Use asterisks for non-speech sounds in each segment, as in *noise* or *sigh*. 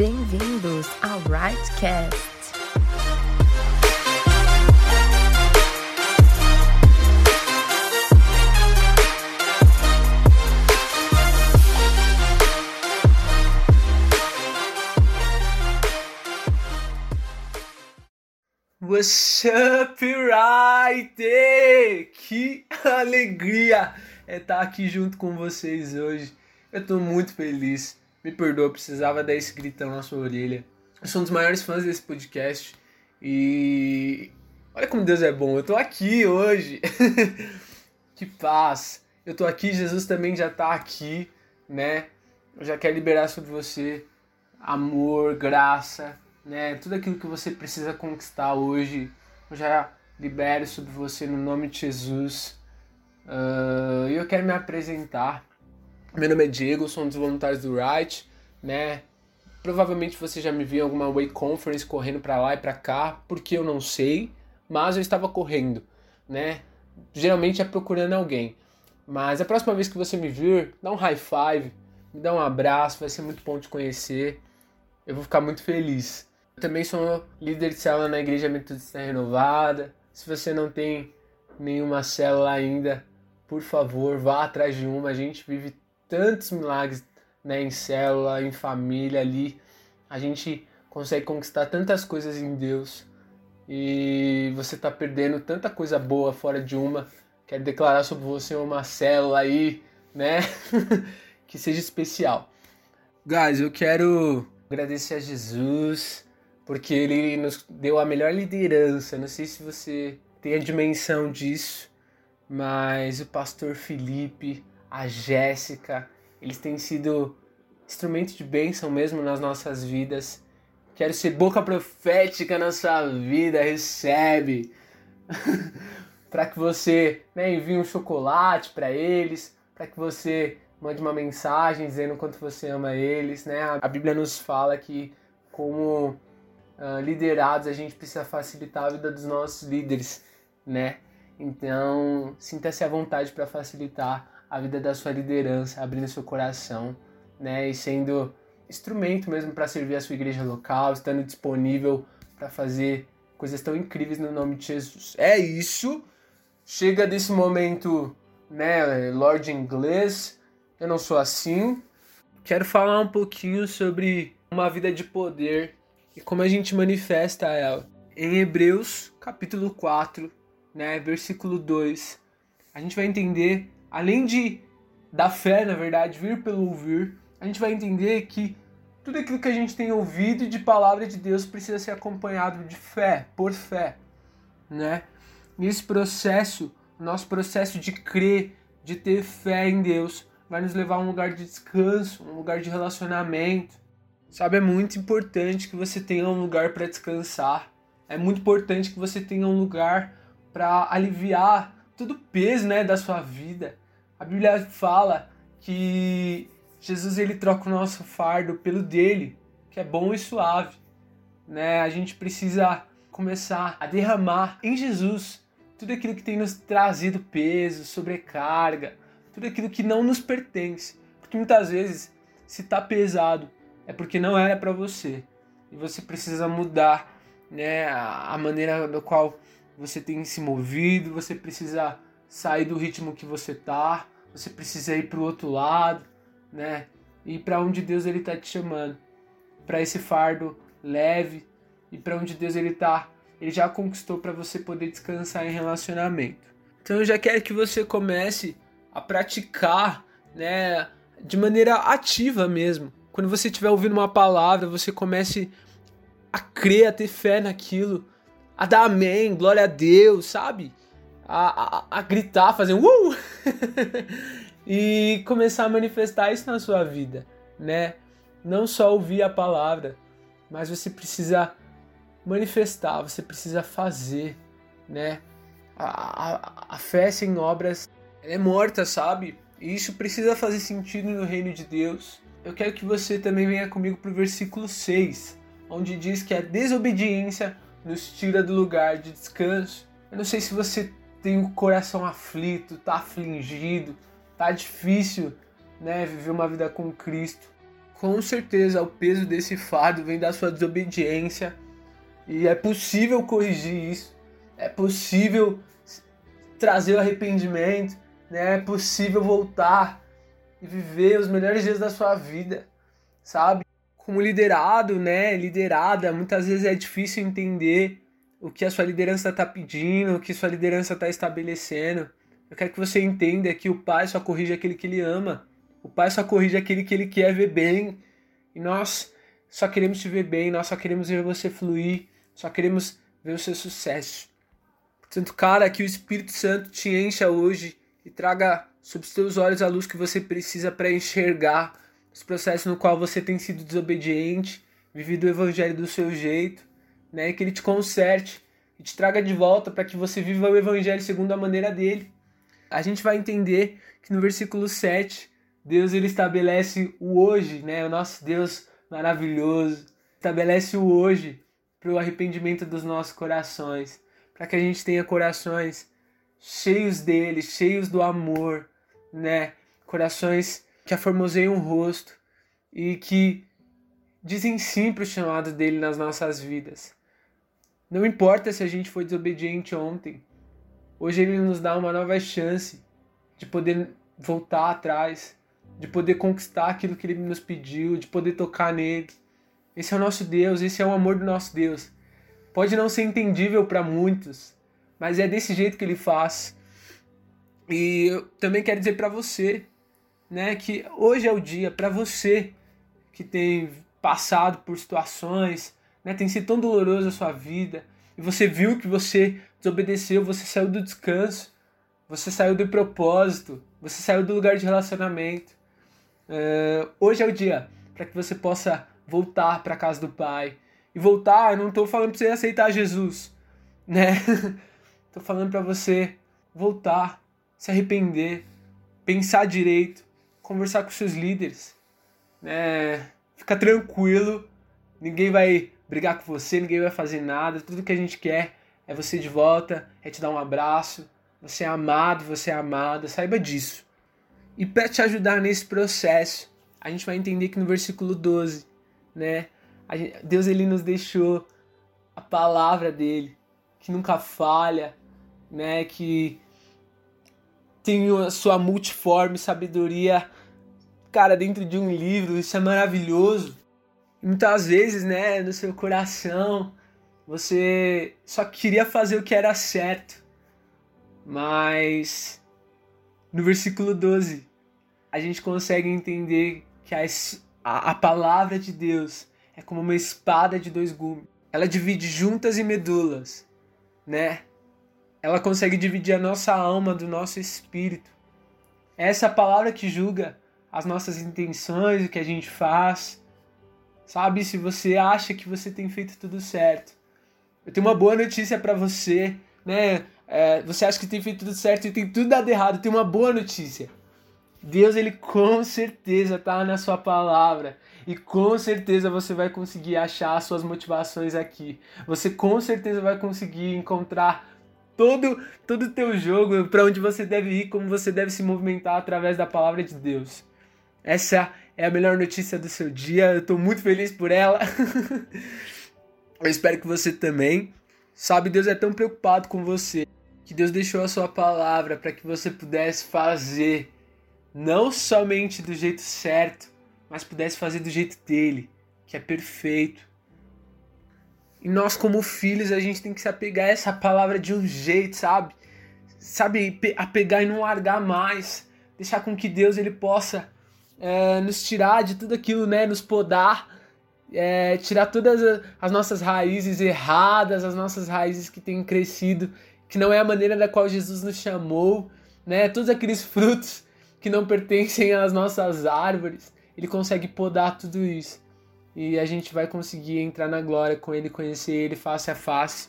Bem-vindos ao Rightcast. What's up, Writer? Que alegria é estar aqui junto com vocês hoje. Eu tô muito feliz. Me perdoa, precisava dar esse gritão na sua orelha. Eu sou um dos maiores fãs desse podcast e olha como Deus é bom. Eu tô aqui hoje. *laughs* que paz. Eu tô aqui, Jesus também já tá aqui, né? Eu já quero liberar sobre você amor, graça, né? Tudo aquilo que você precisa conquistar hoje, eu já libero sobre você no nome de Jesus. Uh, eu quero me apresentar. Meu nome é Diego, sou um dos voluntários do Right, né? Provavelmente você já me viu em alguma Way Conference correndo para lá e para cá, porque eu não sei, mas eu estava correndo, né? Geralmente é procurando alguém. Mas a próxima vez que você me vir, dá um high five, me dá um abraço, vai ser muito bom te conhecer. Eu vou ficar muito feliz. Eu também sou líder de célula na Igreja Metodista Renovada. Se você não tem nenhuma célula ainda, por favor, vá atrás de uma. A gente vive tantos milagres né, em célula, em família ali. A gente consegue conquistar tantas coisas em Deus. E você está perdendo tanta coisa boa fora de uma. Quero declarar sobre você uma célula aí, né? *laughs* que seja especial. Guys, eu quero agradecer a Jesus porque ele nos deu a melhor liderança. Não sei se você tem a dimensão disso, mas o pastor Felipe, a Jéssica, eles têm sido instrumento de bênção mesmo nas nossas vidas. Quero ser boca profética na sua vida, recebe. *laughs* para que você né, envie um chocolate para eles, para que você mande uma mensagem dizendo o quanto você ama eles, né? A Bíblia nos fala que como uh, liderados a gente precisa facilitar a vida dos nossos líderes, né? Então, sinta-se à vontade para facilitar a vida da sua liderança, abrindo seu coração, né? E sendo instrumento mesmo para servir a sua igreja local, estando disponível para fazer coisas tão incríveis no nome de Jesus. É isso. Chega desse momento, né, Lord inglês. Eu não sou assim. Quero falar um pouquinho sobre uma vida de poder e como a gente manifesta ela. Em Hebreus, capítulo 4, né, versículo 2, a gente vai entender, além de da fé, na verdade, vir pelo ouvir, a gente vai entender que tudo aquilo que a gente tem ouvido de palavra de Deus precisa ser acompanhado de fé, por fé, né? Nesse processo, nosso processo de crer, de ter fé em Deus, vai nos levar a um lugar de descanso, um lugar de relacionamento. Sabe, é muito importante que você tenha um lugar para descansar. É muito importante que você tenha um lugar para aliviar todo o peso, né, da sua vida. A Bíblia fala que Jesus ele troca o nosso fardo pelo dele, que é bom e suave. Né? A gente precisa começar a derramar em Jesus tudo aquilo que tem nos trazido peso, sobrecarga, tudo aquilo que não nos pertence. Porque muitas vezes, se está pesado, é porque não era para você. E você precisa mudar né, a maneira do qual você tem se movido, você precisa sair do ritmo que você tá, você precisa ir para o outro lado, né? E para onde Deus ele tá te chamando, para esse fardo leve e para onde Deus ele tá, ele já conquistou para você poder descansar em relacionamento. Então eu já quero que você comece a praticar, né, de maneira ativa mesmo. Quando você estiver ouvindo uma palavra, você comece a crer, a ter fé naquilo, a dar amém, glória a Deus, sabe? A, a, gritar, fazer um uh! *laughs* e começar a manifestar isso na sua vida, né? Não só ouvir a palavra, mas você precisa manifestar, você precisa fazer, né? A, a, a fé sem obras é morta, sabe? E isso precisa fazer sentido no reino de Deus. Eu quero que você também venha comigo para o versículo 6, onde diz que a desobediência nos tira do lugar de descanso. Eu não sei se você tem o coração aflito, tá afligido, tá difícil, né, viver uma vida com Cristo. com certeza o peso desse fardo vem da sua desobediência e é possível corrigir isso, é possível trazer o arrependimento, né? é possível voltar e viver os melhores dias da sua vida, sabe? Como liderado, né, liderada, muitas vezes é difícil entender o que a sua liderança está pedindo, o que sua liderança está estabelecendo. Eu quero que você entenda que o pai só corrige aquele que ele ama. O pai só corrige aquele que ele quer ver bem. E nós só queremos te ver bem, nós só queremos ver você fluir, só queremos ver o seu sucesso. Portanto, cara, que o Espírito Santo te encha hoje e traga sob os teus olhos a luz que você precisa para enxergar os processos no qual você tem sido desobediente, vivido o evangelho do seu jeito, né? Que ele te conserte e te traga de volta para que você viva o evangelho segundo a maneira dele. A gente vai entender que no versículo 7 Deus ele estabelece o hoje, né? O nosso Deus maravilhoso estabelece o hoje para o arrependimento dos nossos corações, para que a gente tenha corações cheios dele, cheios do amor, né? Corações que aformoseiam o rosto e que dizem sim para o chamado dele nas nossas vidas. Não importa se a gente foi desobediente ontem, hoje ele nos dá uma nova chance de poder voltar atrás de poder conquistar aquilo que ele nos pediu, de poder tocar nele. Esse é o nosso Deus, esse é o amor do nosso Deus. Pode não ser entendível para muitos, mas é desse jeito que ele faz. E eu também quero dizer para você, né, que hoje é o dia para você que tem passado por situações, né, tem sido tão doloroso a sua vida, e você viu que você desobedeceu, você saiu do descanso, você saiu do propósito, você saiu do lugar de relacionamento. Uh, hoje é o dia para que você possa voltar para a casa do Pai. E voltar, eu não estou falando para você aceitar Jesus, né? *laughs* Estou falando para você voltar, se arrepender, pensar direito, conversar com seus líderes, né? Fica tranquilo, ninguém vai brigar com você, ninguém vai fazer nada. Tudo que a gente quer é você de volta, é te dar um abraço. Você é amado, você é amada, saiba disso. E para te ajudar nesse processo, a gente vai entender que no versículo 12, né, gente, Deus ele nos deixou a palavra dele, que nunca falha, né, que tem a sua multiforme sabedoria, cara, dentro de um livro, isso é maravilhoso. Muitas vezes, né, no seu coração, você só queria fazer o que era certo. Mas no versículo 12, a gente consegue entender que a, a, palavra de Deus é como uma espada de dois gumes. Ela divide juntas e medulas, né? Ela consegue dividir a nossa alma do nosso espírito. É essa palavra que julga as nossas intenções, o que a gente faz. Sabe, se você acha que você tem feito tudo certo. Eu tenho uma boa notícia para você, né? é, você acha que tem feito tudo certo e tem tudo dado errado, tem uma boa notícia. Deus, ele com certeza tá na sua palavra. E com certeza você vai conseguir achar as suas motivações aqui. Você com certeza vai conseguir encontrar todo todo o teu jogo, para onde você deve ir, como você deve se movimentar através da palavra de Deus. Essa é a melhor notícia do seu dia. Eu estou muito feliz por ela. *laughs* Eu espero que você também. Sabe, Deus é tão preocupado com você que Deus deixou a sua palavra para que você pudesse fazer não somente do jeito certo, mas pudesse fazer do jeito dele, que é perfeito. E nós, como filhos, a gente tem que se apegar a essa palavra de um jeito, sabe? Sabe, apegar e não largar mais. Deixar com que Deus ele possa é, nos tirar de tudo aquilo, né? Nos podar, é, tirar todas as nossas raízes erradas, as nossas raízes que têm crescido que não é a maneira da qual Jesus nos chamou, né? Todos aqueles frutos que não pertencem às nossas árvores, ele consegue podar tudo isso. E a gente vai conseguir entrar na glória com ele, conhecer ele face a face.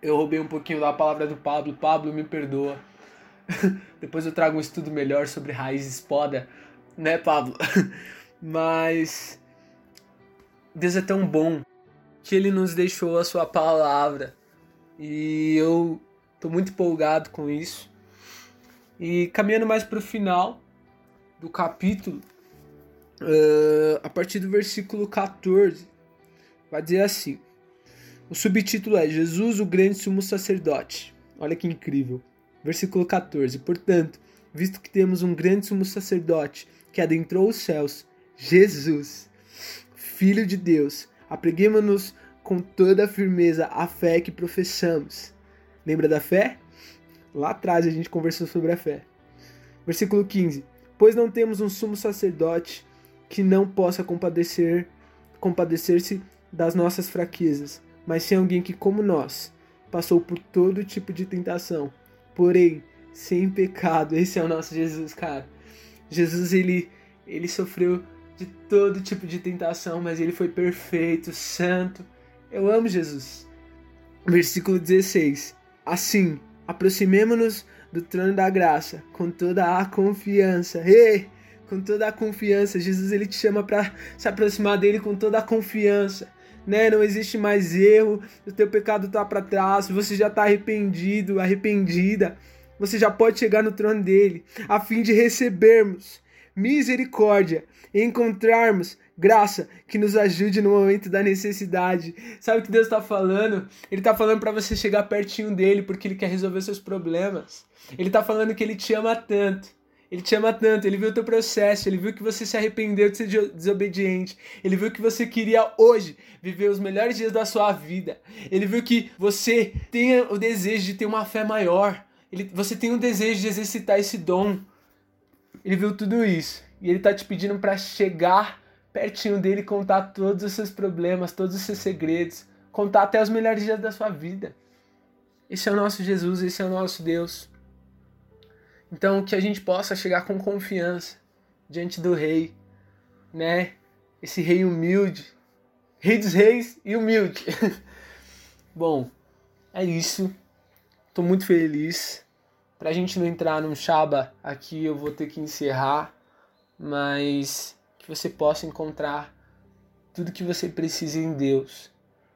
Eu roubei um pouquinho da palavra do Pablo. Pablo, me perdoa. *laughs* Depois eu trago um estudo melhor sobre raízes poda, né, Pablo? *laughs* Mas Deus é tão bom que ele nos deixou a sua palavra e eu tô muito empolgado com isso. E caminhando mais para o final do capítulo, uh, a partir do versículo 14, vai dizer assim: o subtítulo é Jesus, o grande sumo sacerdote. Olha que incrível. Versículo 14: Portanto, visto que temos um grande sumo sacerdote que adentrou os céus, Jesus, Filho de Deus, apreguemos-nos com toda a firmeza a fé que professamos. Lembra da fé? Lá atrás a gente conversou sobre a fé. Versículo 15: Pois não temos um sumo sacerdote que não possa compadecer compadecer-se das nossas fraquezas, mas sim alguém que, como nós, passou por todo tipo de tentação, porém sem pecado. Esse é o nosso Jesus, cara. Jesus ele ele sofreu de todo tipo de tentação, mas ele foi perfeito, santo. Eu amo Jesus. Versículo 16. Assim, aproximemo-nos do trono da graça com toda a confiança. Ei, com toda a confiança. Jesus ele te chama para se aproximar dele com toda a confiança. Né? Não existe mais erro, o teu pecado está para trás, você já está arrependido, arrependida. Você já pode chegar no trono dele, a fim de recebermos misericórdia e encontrarmos graça que nos ajude no momento da necessidade. Sabe o que Deus está falando? Ele está falando para você chegar pertinho dele porque ele quer resolver seus problemas. Ele está falando que ele te ama tanto. Ele te ama tanto, ele viu o teu processo, ele viu que você se arrependeu de ser desobediente, ele viu que você queria hoje viver os melhores dias da sua vida, ele viu que você tem o desejo de ter uma fé maior, ele, você tem o desejo de exercitar esse dom. Ele viu tudo isso e ele está te pedindo para chegar pertinho dele e contar todos os seus problemas, todos os seus segredos, contar até os melhores dias da sua vida. Esse é o nosso Jesus, esse é o nosso Deus. Então, que a gente possa chegar com confiança diante do Rei, né? Esse Rei humilde, Rei dos Reis e humilde. *laughs* Bom, é isso. Tô muito feliz. Pra gente não entrar num chaba aqui, eu vou ter que encerrar, mas que você possa encontrar tudo que você precisa em Deus.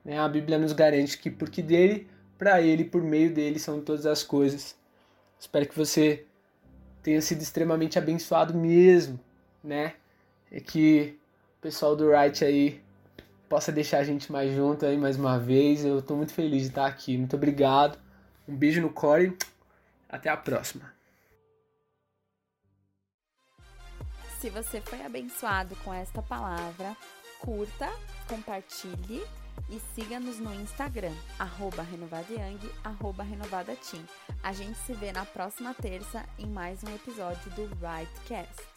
Né? A Bíblia nos garante que porque dele, para ele, por meio dele são todas as coisas. Espero que você tenha sido extremamente abençoado mesmo, né? E que o pessoal do Right aí possa deixar a gente mais junto aí mais uma vez. Eu tô muito feliz de estar aqui. Muito obrigado. Um beijo no core. Até a próxima. Se você foi abençoado com esta palavra, curta, compartilhe e siga-nos no Instagram, arroba renovadayang, arroba renovadateam. A gente se vê na próxima terça em mais um episódio do Rightcast.